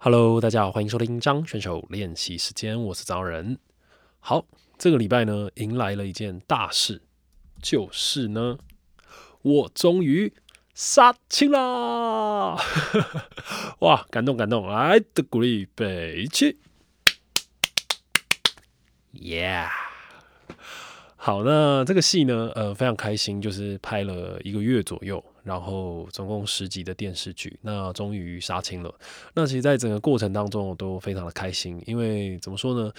Hello，大家好，欢迎收听张选手练习时间，我是张仁。好，这个礼拜呢，迎来了一件大事，就是呢，我终于杀青啦！哇，感动感动，来的鼓励备起，Yeah！好，那这个戏呢，呃，非常开心，就是拍了一个月左右。然后总共十集的电视剧，那终于杀青了。那其实，在整个过程当中，我都非常的开心，因为怎么说呢？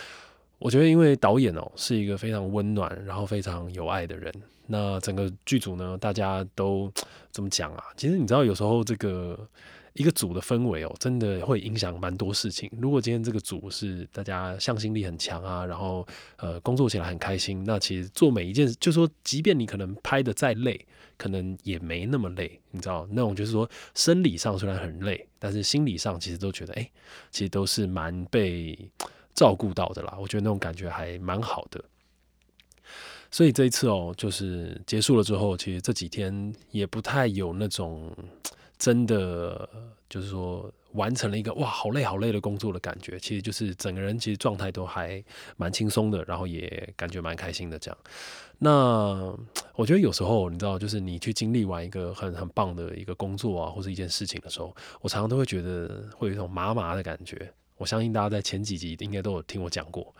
我觉得，因为导演哦是一个非常温暖，然后非常有爱的人。那整个剧组呢，大家都 怎么讲啊？其实你知道，有时候这个。一个组的氛围哦，真的会影响蛮多事情。如果今天这个组是大家向心力很强啊，然后呃工作起来很开心，那其实做每一件，就说即便你可能拍的再累，可能也没那么累。你知道那种就是说生理上虽然很累，但是心理上其实都觉得哎，其实都是蛮被照顾到的啦。我觉得那种感觉还蛮好的。所以这一次哦，就是结束了之后，其实这几天也不太有那种。真的就是说完成了一个哇，好累好累的工作的感觉，其实就是整个人其实状态都还蛮轻松的，然后也感觉蛮开心的这样。那我觉得有时候你知道，就是你去经历完一个很很棒的一个工作啊，或者一件事情的时候，我常常都会觉得会有一种麻麻的感觉。我相信大家在前几集应该都有听我讲过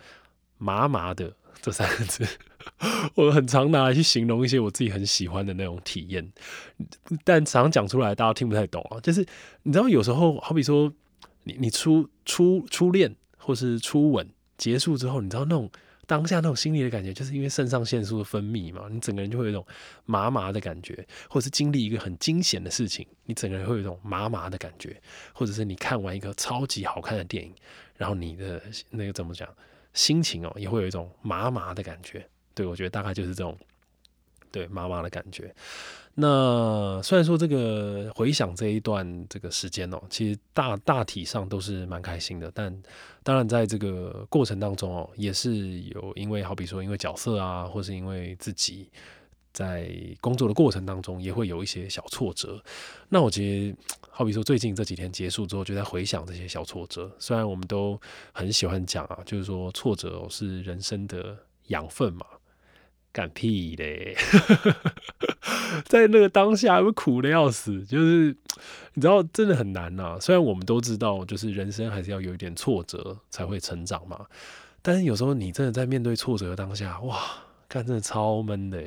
麻麻的这三个字。我很常拿来去形容一些我自己很喜欢的那种体验，但常讲出来大家听不太懂啊。就是你知道，有时候好比说，你你初初初恋或是初吻结束之后，你知道那种当下那种心理的感觉，就是因为肾上腺素的分泌嘛，你整个人就会有一种麻麻的感觉，或者是经历一个很惊险的事情，你整个人会有一种麻麻的感觉，或者是你看完一个超级好看的电影，然后你的那个怎么讲心情哦，也会有一种麻麻的感觉。对，我觉得大概就是这种对妈妈的感觉。那虽然说这个回想这一段这个时间哦，其实大大体上都是蛮开心的，但当然在这个过程当中哦，也是有因为好比说因为角色啊，或是因为自己在工作的过程当中，也会有一些小挫折。那我觉得好比说最近这几天结束之后，就在回想这些小挫折。虽然我们都很喜欢讲啊，就是说挫折是人生的养分嘛。干屁嘞！在那个当下会苦的要死，就是你知道，真的很难呐。虽然我们都知道，就是人生还是要有一点挫折才会成长嘛。但是有时候你真的在面对挫折的当下，哇，干真的超闷的。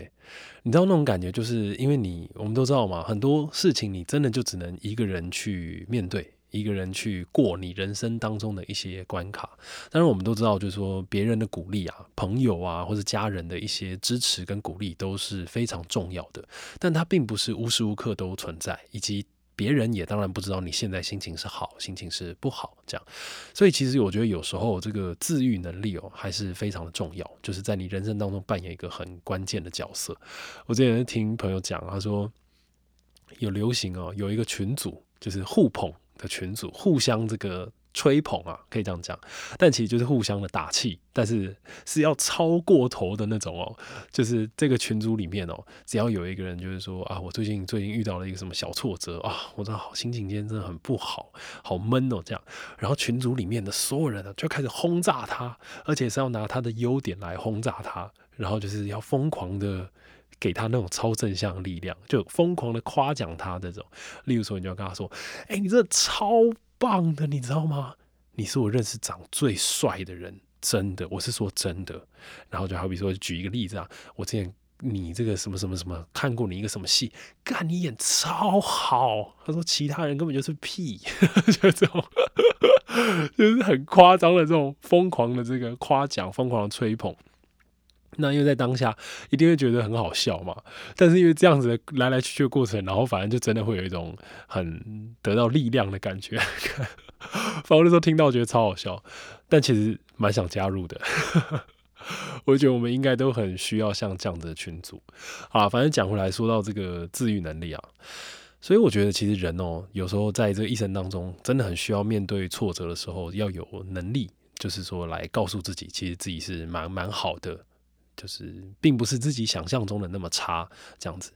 你知道那种感觉，就是因为你我们都知道嘛，很多事情你真的就只能一个人去面对。一个人去过你人生当中的一些关卡，当然我们都知道，就是说别人的鼓励啊、朋友啊或者家人的一些支持跟鼓励都是非常重要的，但它并不是无时无刻都存在，以及别人也当然不知道你现在心情是好，心情是不好这样。所以其实我觉得有时候这个自愈能力哦还是非常的重要，就是在你人生当中扮演一个很关键的角色。我之前听朋友讲，他说有流行哦，有一个群组就是互捧。的群组互相这个吹捧啊，可以这样讲，但其实就是互相的打气，但是是要超过头的那种哦。就是这个群组里面哦，只要有一个人就是说啊，我最近最近遇到了一个什么小挫折啊，我的好心情今天真的很不好，好闷哦这样。然后群组里面的所有人呢，就开始轰炸他，而且是要拿他的优点来轰炸他，然后就是要疯狂的。给他那种超正向力量，就疯狂的夸奖他这种。例如说，你就要跟他说：“哎，你这超棒的，你知道吗？你是我认识长最帅的人，真的，我是说真的。”然后就好比说，举一个例子啊，我之前你这个什么什么什么看过你一个什么戏，干你演超好。他说其他人根本就是屁，就这种，就是很夸张的这种疯狂的这个夸奖，疯狂的吹捧。那因为在当下一定会觉得很好笑嘛，但是因为这样子的来来去去的过程，然后反正就真的会有一种很得到力量的感觉。反正那时候听到觉得超好笑，但其实蛮想加入的。我觉得我们应该都很需要像这样的群组啊。反正讲回来说到这个自愈能力啊，所以我觉得其实人哦，有时候在这一生当中，真的很需要面对挫折的时候，要有能力，就是说来告诉自己，其实自己是蛮蛮好的。就是并不是自己想象中的那么差，这样子。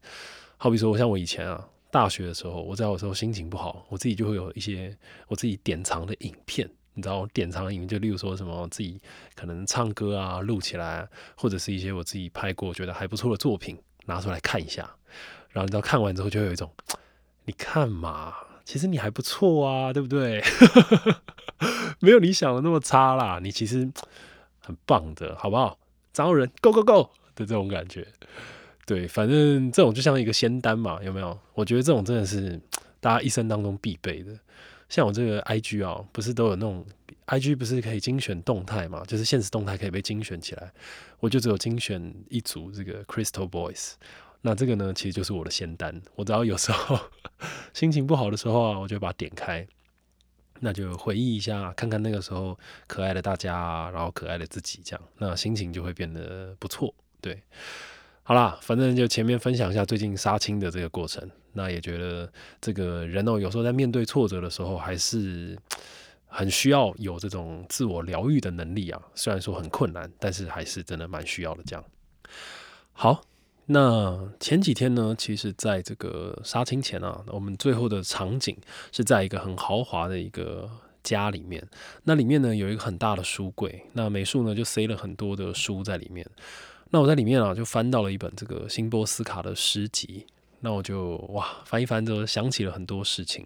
好比说，我像我以前啊，大学的时候，我在有时候心情不好，我自己就会有一些我自己典藏的影片，你知道，典藏的影片就例如说什么自己可能唱歌啊录起来，或者是一些我自己拍过觉得还不错的作品拿出来看一下，然后你知道看完之后就会有一种，你看嘛，其实你还不错啊，对不对？没有你想的那么差啦，你其实很棒的，好不好？张人 Go Go Go 的这种感觉。对，反正这种就像一个仙丹嘛，有没有？我觉得这种真的是 大家一生当中必备的。像我这个 I G 啊，不是都有那种 I G 不是可以精选动态嘛？就是现实动态可以被精选起来，我就只有精选一组这个 Crystal Boys。那这个呢，其实就是我的仙丹。我只要有时候 心情不好的时候啊，我就把它点开，那就回忆一下，看看那个时候可爱的大家，然后可爱的自己，这样，那心情就会变得不错。对。好啦，反正就前面分享一下最近杀青的这个过程，那也觉得这个人哦，有时候在面对挫折的时候，还是很需要有这种自我疗愈的能力啊。虽然说很困难，但是还是真的蛮需要的。这样好，那前几天呢，其实在这个杀青前啊，我们最后的场景是在一个很豪华的一个家里面，那里面呢有一个很大的书柜，那美术呢就塞了很多的书在里面。那我在里面啊，就翻到了一本这个辛波斯卡的诗集。那我就哇翻一翻之后，想起了很多事情。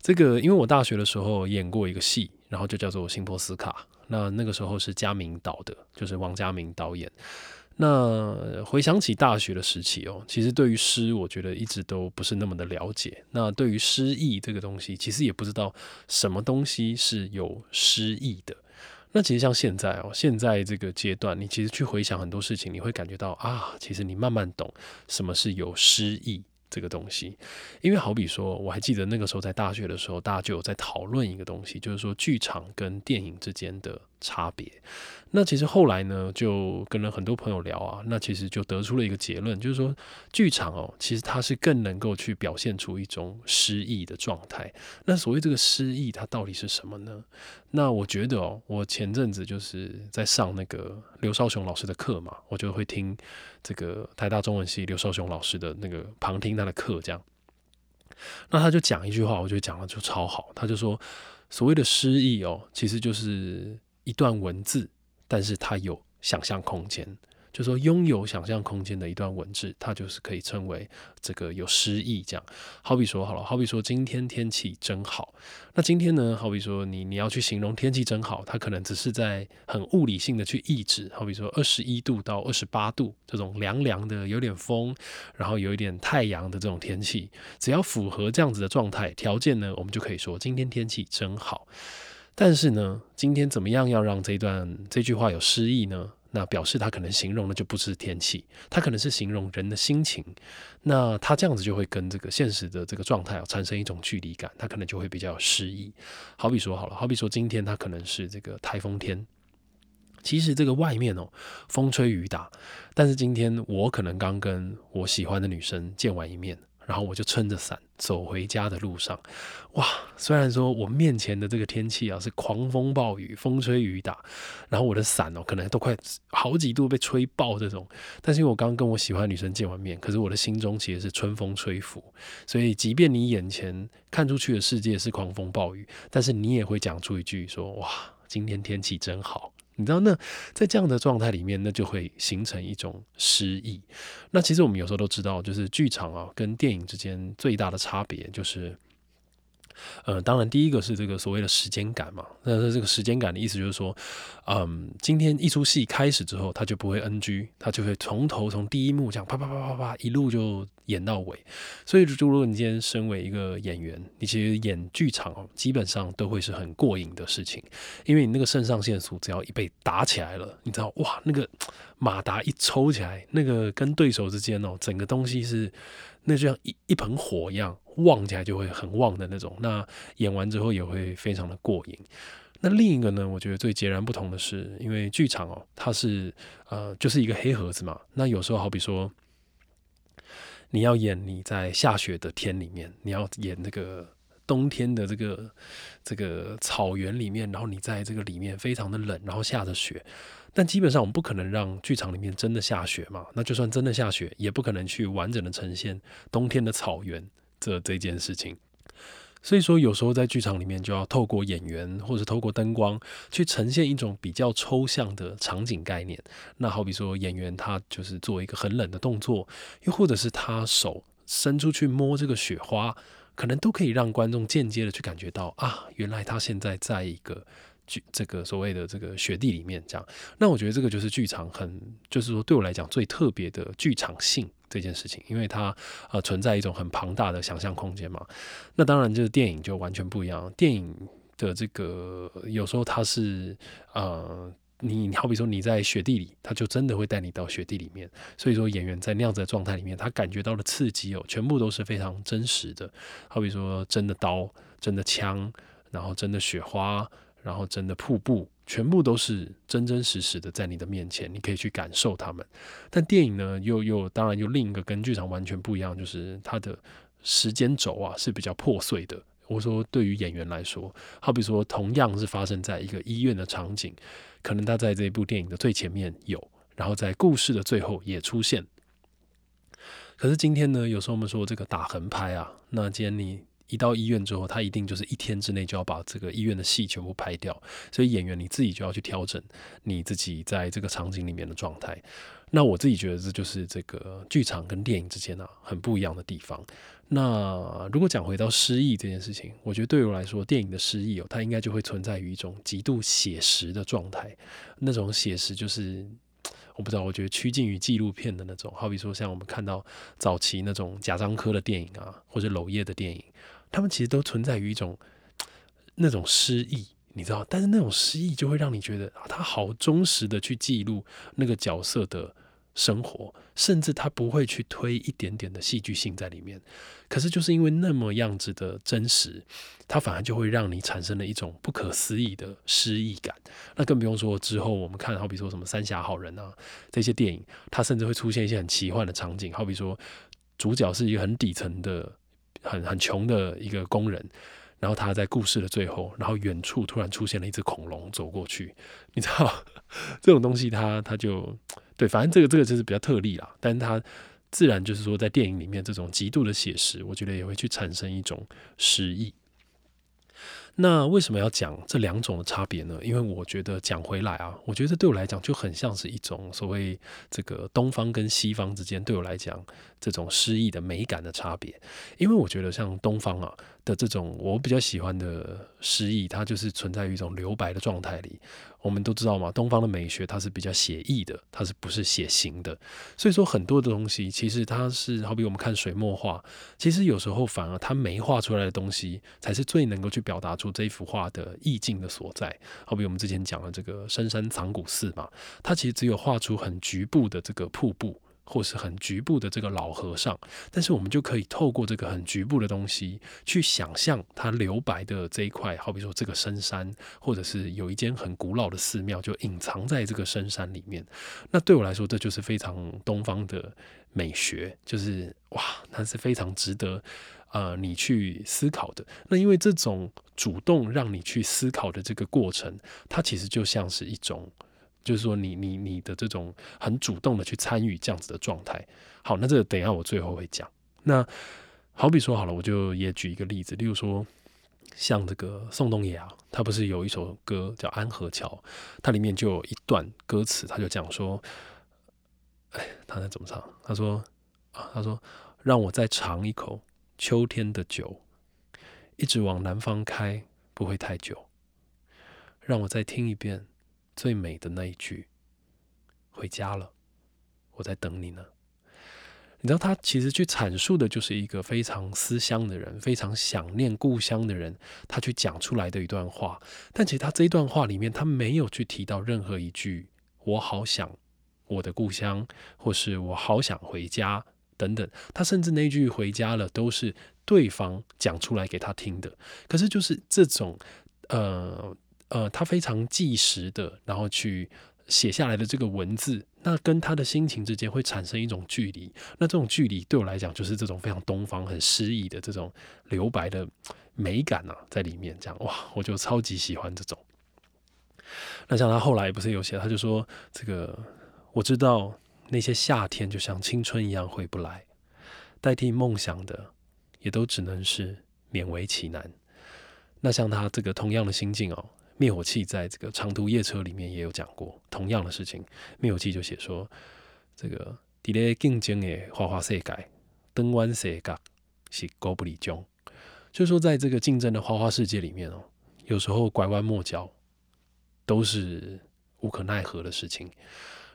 这个因为我大学的时候演过一个戏，然后就叫做辛波斯卡。那那个时候是佳明导的，就是王家明导演。那回想起大学的时期哦，其实对于诗，我觉得一直都不是那么的了解。那对于诗意这个东西，其实也不知道什么东西是有诗意的。那其实像现在哦，现在这个阶段，你其实去回想很多事情，你会感觉到啊，其实你慢慢懂什么是有诗意这个东西。因为好比说，我还记得那个时候在大学的时候，大家就有在讨论一个东西，就是说剧场跟电影之间的差别。那其实后来呢，就跟了很多朋友聊啊，那其实就得出了一个结论，就是说剧场哦，其实它是更能够去表现出一种诗意的状态。那所谓这个诗意，它到底是什么呢？那我觉得哦，我前阵子就是在上那个刘少雄老师的课嘛，我就会听这个台大中文系刘少雄老师的那个旁听他的课，这样。那他就讲一句话，我觉得讲的就超好，他就说所谓的诗意哦，其实就是一段文字。但是它有想象空间，就说拥有想象空间的一段文字，它就是可以称为这个有诗意。这样，好比说好了，好比说今天天气真好。那今天呢，好比说你你要去形容天气真好，它可能只是在很物理性的去抑制。好比说二十一度到二十八度这种凉凉的，有点风，然后有一点太阳的这种天气，只要符合这样子的状态条件呢，我们就可以说今天天气真好。但是呢，今天怎么样要让这段这句话有诗意呢？那表示他可能形容的就不是天气，他可能是形容人的心情。那他这样子就会跟这个现实的这个状态产生一种距离感，他可能就会比较有诗意。好比说好了，好比说今天他可能是这个台风天，其实这个外面哦风吹雨打，但是今天我可能刚跟我喜欢的女生见完一面。然后我就撑着伞走回家的路上，哇！虽然说我面前的这个天气啊是狂风暴雨，风吹雨打，然后我的伞哦可能都快好几度被吹爆这种，但是因为我刚跟我喜欢女生见完面，可是我的心中其实是春风吹拂，所以即便你眼前看出去的世界是狂风暴雨，但是你也会讲出一句说：哇，今天天气真好。你知道，那在这样的状态里面，那就会形成一种诗意。那其实我们有时候都知道，就是剧场啊跟电影之间最大的差别就是。呃，当然，第一个是这个所谓的时间感嘛。那这个时间感的意思就是说，嗯，今天一出戏开始之后，他就不会 NG，他就会从头从第一幕这样啪啪啪啪啪一路就演到尾。所以，如果你今天身为一个演员，你其实演剧场哦，基本上都会是很过瘾的事情，因为你那个肾上腺素只要一被打起来了，你知道哇，那个马达一抽起来，那个跟对手之间哦，整个东西是。那就像一一盆火一样，旺起来就会很旺的那种。那演完之后也会非常的过瘾。那另一个呢，我觉得最截然不同的是，因为剧场哦，它是呃就是一个黑盒子嘛。那有时候好比说，你要演你在下雪的天里面，你要演那个冬天的这个这个草原里面，然后你在这个里面非常的冷，然后下着雪。但基本上我们不可能让剧场里面真的下雪嘛？那就算真的下雪，也不可能去完整的呈现冬天的草原这这件事情。所以说，有时候在剧场里面就要透过演员或者透过灯光去呈现一种比较抽象的场景概念。那好比说，演员他就是做一个很冷的动作，又或者是他手伸出去摸这个雪花，可能都可以让观众间接的去感觉到啊，原来他现在在一个。剧这个所谓的这个雪地里面，这样，那我觉得这个就是剧场很，就是说对我来讲最特别的剧场性这件事情，因为它呃存在一种很庞大的想象空间嘛。那当然就是电影就完全不一样，电影的这个有时候它是呃，你好比说你在雪地里，他就真的会带你到雪地里面，所以说演员在那样子的状态里面，他感觉到的刺激哦，全部都是非常真实的，好比说真的刀、真的枪，然后真的雪花。然后真的瀑布，全部都是真真实实的在你的面前，你可以去感受他们。但电影呢，又又当然又另一个跟剧场完全不一样，就是它的时间轴啊是比较破碎的。我说对于演员来说，好比说同样是发生在一个医院的场景，可能他在这一部电影的最前面有，然后在故事的最后也出现。可是今天呢，有时候我们说这个打横拍啊，那今天你。一到医院之后，他一定就是一天之内就要把这个医院的戏全部拍掉，所以演员你自己就要去调整你自己在这个场景里面的状态。那我自己觉得这就是这个剧场跟电影之间啊很不一样的地方。那如果讲回到失忆这件事情，我觉得对我来说，电影的失忆哦，它应该就会存在于一种极度写实的状态。那种写实就是我不知道，我觉得趋近于纪录片的那种，好比说像我们看到早期那种贾樟柯的电影啊，或者娄烨的电影。他们其实都存在于一种 那种诗意，你知道？但是那种诗意就会让你觉得，他好忠实的去记录那个角色的生活，甚至他不会去推一点点的戏剧性在里面。可是就是因为那么样子的真实，它反而就会让你产生了一种不可思议的诗意感。那更不用说之后我们看，好比说什么《三峡好人》啊这些电影，它甚至会出现一些很奇幻的场景，好比说主角是一个很底层的。很很穷的一个工人，然后他在故事的最后，然后远处突然出现了一只恐龙走过去，你知道 这种东西，他他就对，反正这个这个就是比较特例啦，但是他自然就是说在电影里面这种极度的写实，我觉得也会去产生一种诗意。那为什么要讲这两种的差别呢？因为我觉得讲回来啊，我觉得对我来讲就很像是一种所谓这个东方跟西方之间对我来讲这种诗意的美感的差别。因为我觉得像东方啊的这种我比较喜欢的诗意，它就是存在于一种留白的状态里。我们都知道嘛，东方的美学它是比较写意的，它是不是写形的？所以说很多的东西其实它是好比我们看水墨画，其实有时候反而它没画出来的东西才是最能够去表达出这幅画的意境的所在。好比我们之前讲的这个深山藏古寺嘛，它其实只有画出很局部的这个瀑布。或是很局部的这个老和尚，但是我们就可以透过这个很局部的东西去想象它留白的这一块，好比说这个深山，或者是有一间很古老的寺庙就隐藏在这个深山里面。那对我来说，这就是非常东方的美学，就是哇，那是非常值得呃你去思考的。那因为这种主动让你去思考的这个过程，它其实就像是一种。就是说，你你你的这种很主动的去参与这样子的状态，好，那这个等一下我最后会讲。那好比说好了，我就也举一个例子，例如说像这个宋冬野啊，他不是有一首歌叫《安河桥》，它里面就有一段歌词，他就讲说，哎，他在怎么唱？他说啊，他说让我再尝一口秋天的酒，一直往南方开，不会太久。让我再听一遍。最美的那一句，回家了，我在等你呢。你知道，他其实去阐述的就是一个非常思乡的人，非常想念故乡的人，他去讲出来的一段话。但其实他这一段话里面，他没有去提到任何一句“我好想我的故乡”或是我好想回家等等。他甚至那句“回家了”都是对方讲出来给他听的。可是就是这种，呃。呃，他非常计时的，然后去写下来的这个文字，那跟他的心情之间会产生一种距离。那这种距离对我来讲，就是这种非常东方、很诗意的这种留白的美感啊，在里面。这样哇，我就超级喜欢这种。那像他后来不是有写，他就说：“这个我知道那些夏天就像青春一样回不来，代替梦想的也都只能是勉为其难。那像他这个同样的心境哦，灭火器在这个长途夜车里面也有讲过同样的事情。灭火器就写说，这个伫咧竞争的花花世界，灯湾世界是高不离中，就是说在这个竞争的花花世界里面哦，有时候拐弯抹角都是无可奈何的事情。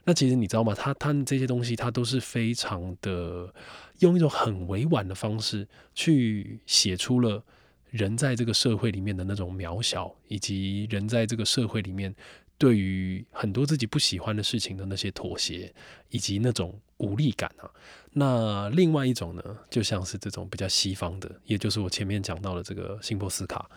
那其实你知道吗？他他这些东西，他都是非常的用一种很委婉的方式去写出了人在这个社会里面的那种渺小，以及人在这个社会里面对于很多自己不喜欢的事情的那些妥协，以及那种无力感啊。那另外一种呢，就像是这种比较西方的，也就是我前面讲到的这个辛波斯卡。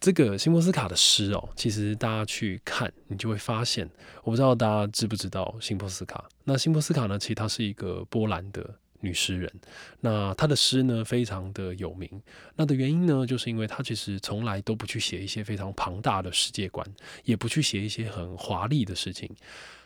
这个辛波斯卡的诗哦，其实大家去看，你就会发现，我不知道大家知不知道辛波斯卡。那辛波斯卡呢，其实她是一个波兰的女诗人。那她的诗呢，非常的有名。那的原因呢，就是因为她其实从来都不去写一些非常庞大的世界观，也不去写一些很华丽的事情。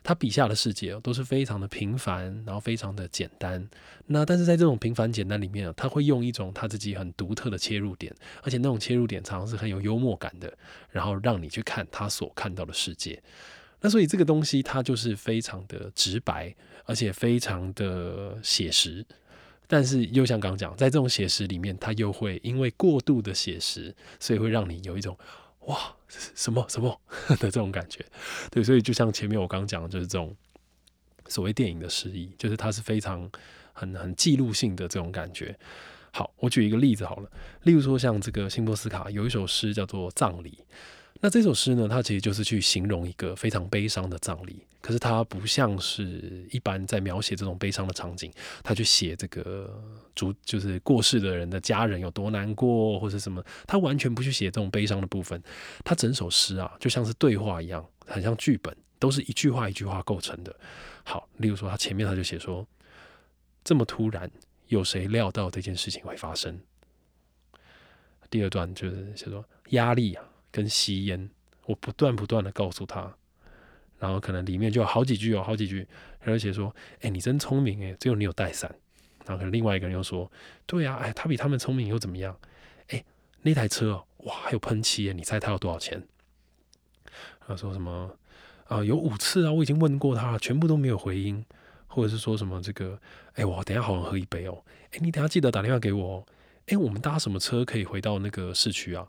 她笔下的世界都是非常的平凡，然后非常的简单。那但是在这种平凡简单里面她会用一种她自己很独特的切入点，而且那种切入点常常是很有幽默感的，然后让你去看她所看到的世界。那所以这个东西它就是非常的直白，而且非常的写实。但是又像刚讲，在这种写实里面，它又会因为过度的写实，所以会让你有一种。哇，什么什么 的这种感觉，对，所以就像前面我刚刚讲的，就是这种所谓电影的诗意，就是它是非常很很记录性的这种感觉。好，我举一个例子好了，例如说像这个辛波斯卡有一首诗叫做《葬礼》。那这首诗呢，它其实就是去形容一个非常悲伤的葬礼，可是它不像是一般在描写这种悲伤的场景，他去写这个主就是过世的人的家人有多难过或者什么，他完全不去写这种悲伤的部分，他整首诗啊就像是对话一样，很像剧本，都是一句话一句话构成的。好，例如说他前面他就写说，这么突然，有谁料到这件事情会发生？第二段就是写说压力啊。跟吸烟，我不断不断的告诉他，然后可能里面就有好几句哦，好几句，而且说，哎，你真聪明哎，只有你有带伞。然后可能另外一个人又说，对啊，哎，他比他们聪明又怎么样？哎，那台车哇，还有喷漆哎，你猜他要多少钱？他说什么啊？有五次啊，我已经问过他了，全部都没有回音，或者是说什么这个，哎，我等下好想喝一杯哦，哎，你等下记得打电话给我哦，哎，我们搭什么车可以回到那个市区啊？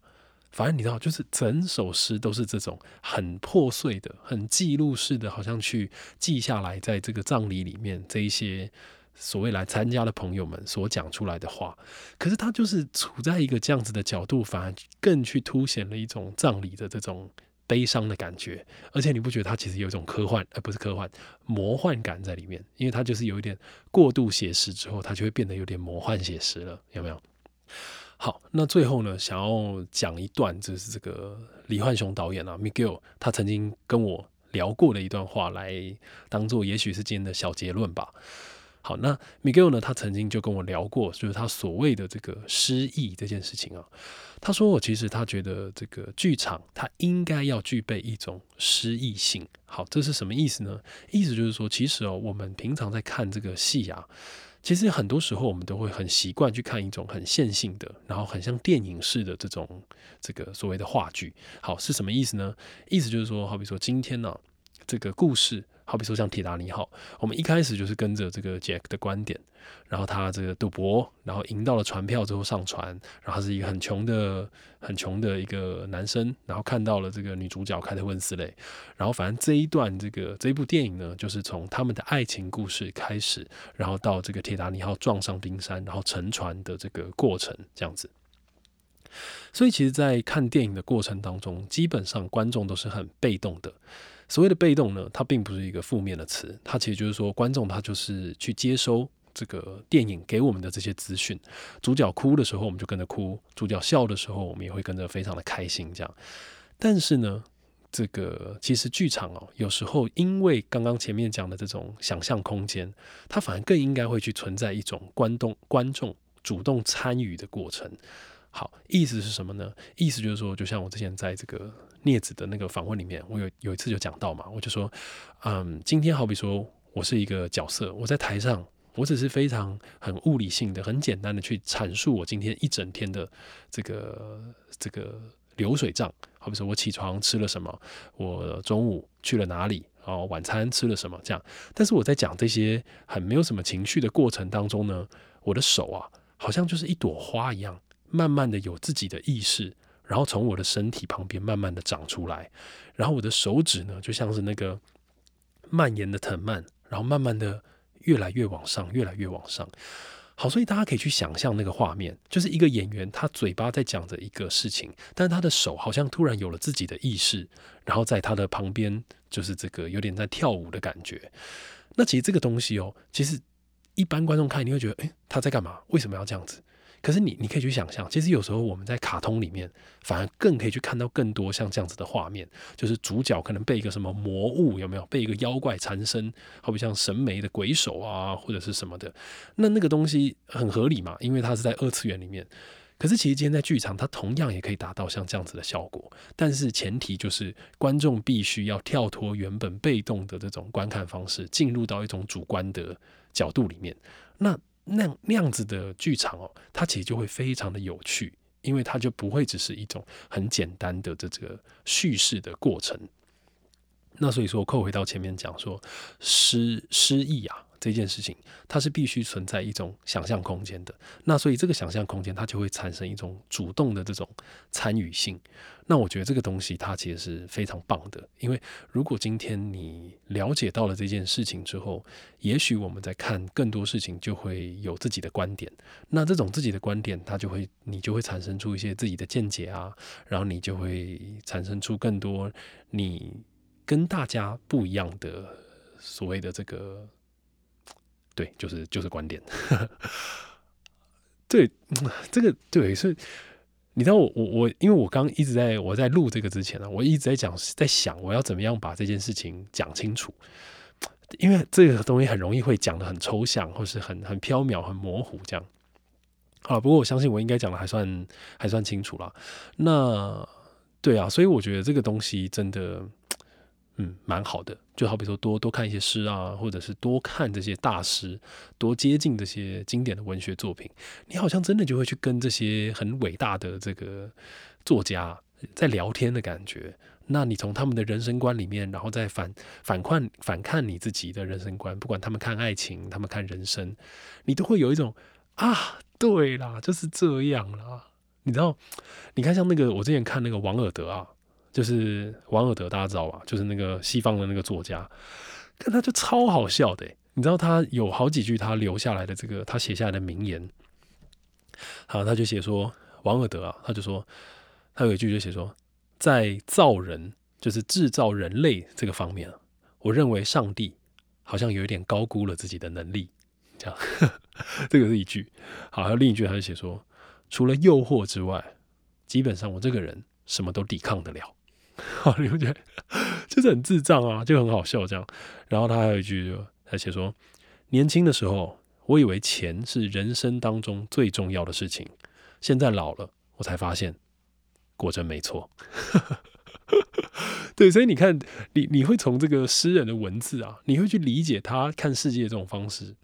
反正你知道，就是整首诗都是这种很破碎的、很记录式的，好像去记下来，在这个葬礼里面这一些所谓来参加的朋友们所讲出来的话。可是他就是处在一个这样子的角度，反而更去凸显了一种葬礼的这种悲伤的感觉。而且你不觉得他其实有一种科幻，而不是科幻魔幻感在里面？因为他就是有一点过度写实之后，他就会变得有点魔幻写实了，有没有？好，那最后呢，想要讲一段，就是这个李焕雄导演啊，Miguel，他曾经跟我聊过的一段话，来当做也许是今天的小结论吧。好，那 Miguel 呢，他曾经就跟我聊过，就是他所谓的这个诗意这件事情啊。他说，我其实他觉得这个剧场它应该要具备一种诗意性。好，这是什么意思呢？意思就是说，其实哦，我们平常在看这个戏啊。其实很多时候，我们都会很习惯去看一种很线性的，然后很像电影式的这种这个所谓的话剧。好，是什么意思呢？意思就是说，好比说今天呢，这个故事。好比说像铁达尼号，我们一开始就是跟着这个 Jack 的观点，然后他这个赌博，然后赢到了船票之后上船，然后是一个很穷的、很穷的一个男生，然后看到了这个女主角凯特温斯雷，然后反正这一段这个这一部电影呢，就是从他们的爱情故事开始，然后到这个铁达尼号撞上冰山，然后沉船的这个过程这样子。所以其实，在看电影的过程当中，基本上观众都是很被动的。所谓的被动呢，它并不是一个负面的词，它其实就是说，观众他就是去接收这个电影给我们的这些资讯。主角哭的时候，我们就跟着哭；主角笑的时候，我们也会跟着非常的开心。这样，但是呢，这个其实剧场哦，有时候因为刚刚前面讲的这种想象空间，它反而更应该会去存在一种观众观众主动参与的过程。好，意思是什么呢？意思就是说，就像我之前在这个镊子的那个访问里面，我有有一次就讲到嘛，我就说，嗯，今天好比说我是一个角色，我在台上，我只是非常很物理性的、很简单的去阐述我今天一整天的这个这个流水账。好比说我起床吃了什么，我中午去了哪里，哦，晚餐吃了什么，这样。但是我在讲这些很没有什么情绪的过程当中呢，我的手啊，好像就是一朵花一样，慢慢的有自己的意识，然后从我的身体旁边慢慢的长出来，然后我的手指呢，就像是那个蔓延的藤蔓，然后慢慢的。越来越往上，越来越往上。好，所以大家可以去想象那个画面，就是一个演员，他嘴巴在讲着一个事情，但是他的手好像突然有了自己的意识，然后在他的旁边，就是这个有点在跳舞的感觉。那其实这个东西哦，其实一般观众看你会觉得，诶，他在干嘛？为什么要这样子？可是你，你可以去想象，其实有时候我们在卡通里面，反而更可以去看到更多像这样子的画面，就是主角可能被一个什么魔物有没有被一个妖怪缠身，好比像神眉的鬼手啊，或者是什么的，那那个东西很合理嘛，因为它是在二次元里面。可是其实今天在剧场，它同样也可以达到像这样子的效果，但是前提就是观众必须要跳脱原本被动的这种观看方式，进入到一种主观的角度里面。那那那样子的剧场哦，它其实就会非常的有趣，因为它就不会只是一种很简单的这这个叙事的过程。那所以说，扣回到前面讲说失失意啊。这件事情，它是必须存在一种想象空间的。那所以这个想象空间，它就会产生一种主动的这种参与性。那我觉得这个东西它其实是非常棒的，因为如果今天你了解到了这件事情之后，也许我们在看更多事情就会有自己的观点。那这种自己的观点，它就会你就会产生出一些自己的见解啊，然后你就会产生出更多你跟大家不一样的所谓的这个。对，就是就是观点。对，这个对是，你知道我我我，因为我刚一直在我在录这个之前呢，我一直在讲在想我要怎么样把这件事情讲清楚，因为这个东西很容易会讲的很抽象，或是很很飘渺、很模糊这样。好，不过我相信我应该讲的还算还算清楚了。那对啊，所以我觉得这个东西真的。嗯，蛮好的，就好比说多多看一些诗啊，或者是多看这些大师，多接近这些经典的文学作品，你好像真的就会去跟这些很伟大的这个作家在聊天的感觉。那你从他们的人生观里面，然后再反反看反看你自己的人生观，不管他们看爱情，他们看人生，你都会有一种啊，对啦，就是这样啦。你知道，你看像那个我之前看那个王尔德啊。就是王尔德，大家知道吧？就是那个西方的那个作家，看他就超好笑的。你知道他有好几句他留下来的这个他写下来的名言。好，他就写说王尔德啊，他就说他有一句就写说，在造人，就是制造人类这个方面，我认为上帝好像有一点高估了自己的能力。这样，这个是一句。好，还有另一句，他就写说，除了诱惑之外，基本上我这个人什么都抵抗得了。好，你会觉得就是很智障啊，就很好笑这样。然后他还有一句，他写说：年轻的时候，我以为钱是人生当中最重要的事情，现在老了，我才发现，果真没错。对，所以你看，你你会从这个诗人的文字啊，你会去理解他看世界这种方式。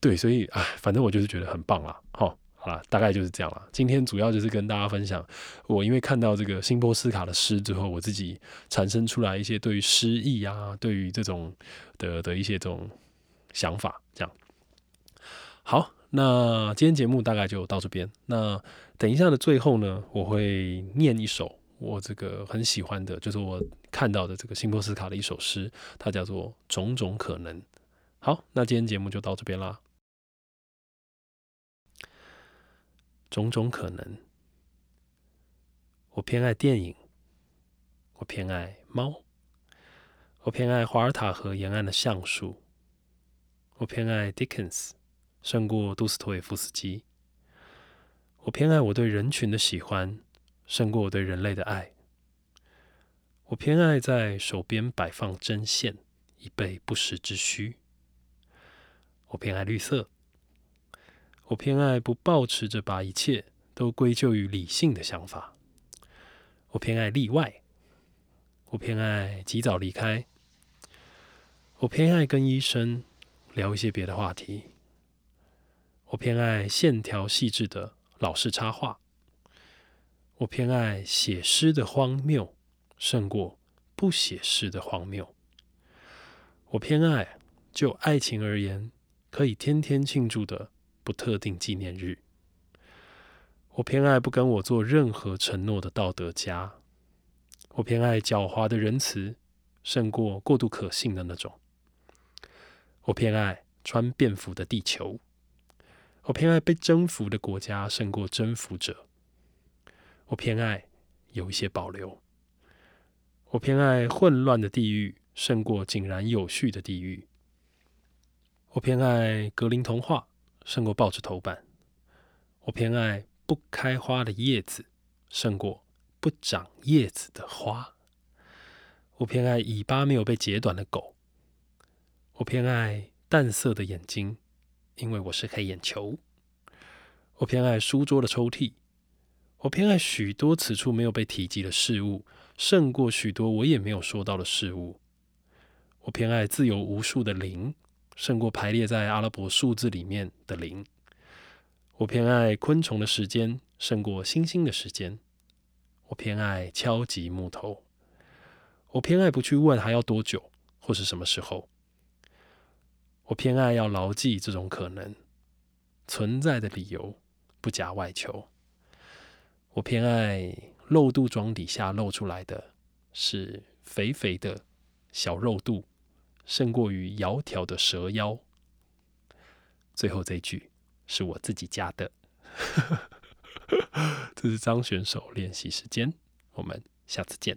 对，所以哎，反正我就是觉得很棒啊，好。好了，大概就是这样了。今天主要就是跟大家分享，我因为看到这个辛波斯卡的诗之后，我自己产生出来一些对于诗意啊，对于这种的的一些这种想法。这样，好，那今天节目大概就到这边。那等一下的最后呢，我会念一首我这个很喜欢的，就是我看到的这个辛波斯卡的一首诗，它叫做《种种可能》。好，那今天节目就到这边啦。种种可能，我偏爱电影，我偏爱猫，我偏爱华尔塔河沿岸的橡树，我偏爱 Dickens 胜过杜斯托耶夫斯基，我偏爱我对人群的喜欢胜过我对人类的爱，我偏爱在手边摆放针线以备不时之需，我偏爱绿色。我偏爱不抱持着把一切都归咎于理性的想法。我偏爱例外。我偏爱及早离开。我偏爱跟医生聊一些别的话题。我偏爱线条细致的老式插画。我偏爱写诗的荒谬，胜过不写诗的荒谬。我偏爱就爱情而言，可以天天庆祝的特定纪念日。我偏爱不跟我做任何承诺的道德家。我偏爱狡猾的仁慈，胜过过度可信的那种。我偏爱穿便服的地球。我偏爱被征服的国家胜过征服者。我偏爱有一些保留。我偏爱混乱的地狱胜过井然有序的地狱。我偏爱格林童话胜过报纸头版。我偏爱不开花的叶子胜过不长叶子的花。我偏爱尾巴没有被截短的狗。我偏爱淡色的眼睛。因为我是黑眼球，我偏爱书桌的抽屉，我偏爱许多此处没有被提及的事物，胜过许多我也没有说到的事物。我偏爱自由无数的零，胜过排列在阿拉伯数字里面的零。我偏爱昆虫的时间，胜过星星的时间。我偏爱敲击木头，我偏爱不去问还要多久或是什么时候。我偏爱要牢记这种可能存在的理由，不假外求。我偏爱肉肚装底下露出来的是肥肥的小肉肚，胜过于窈窕的蛇妖。最后这句是我自己加的，这是张选手练习时间，我们下次见。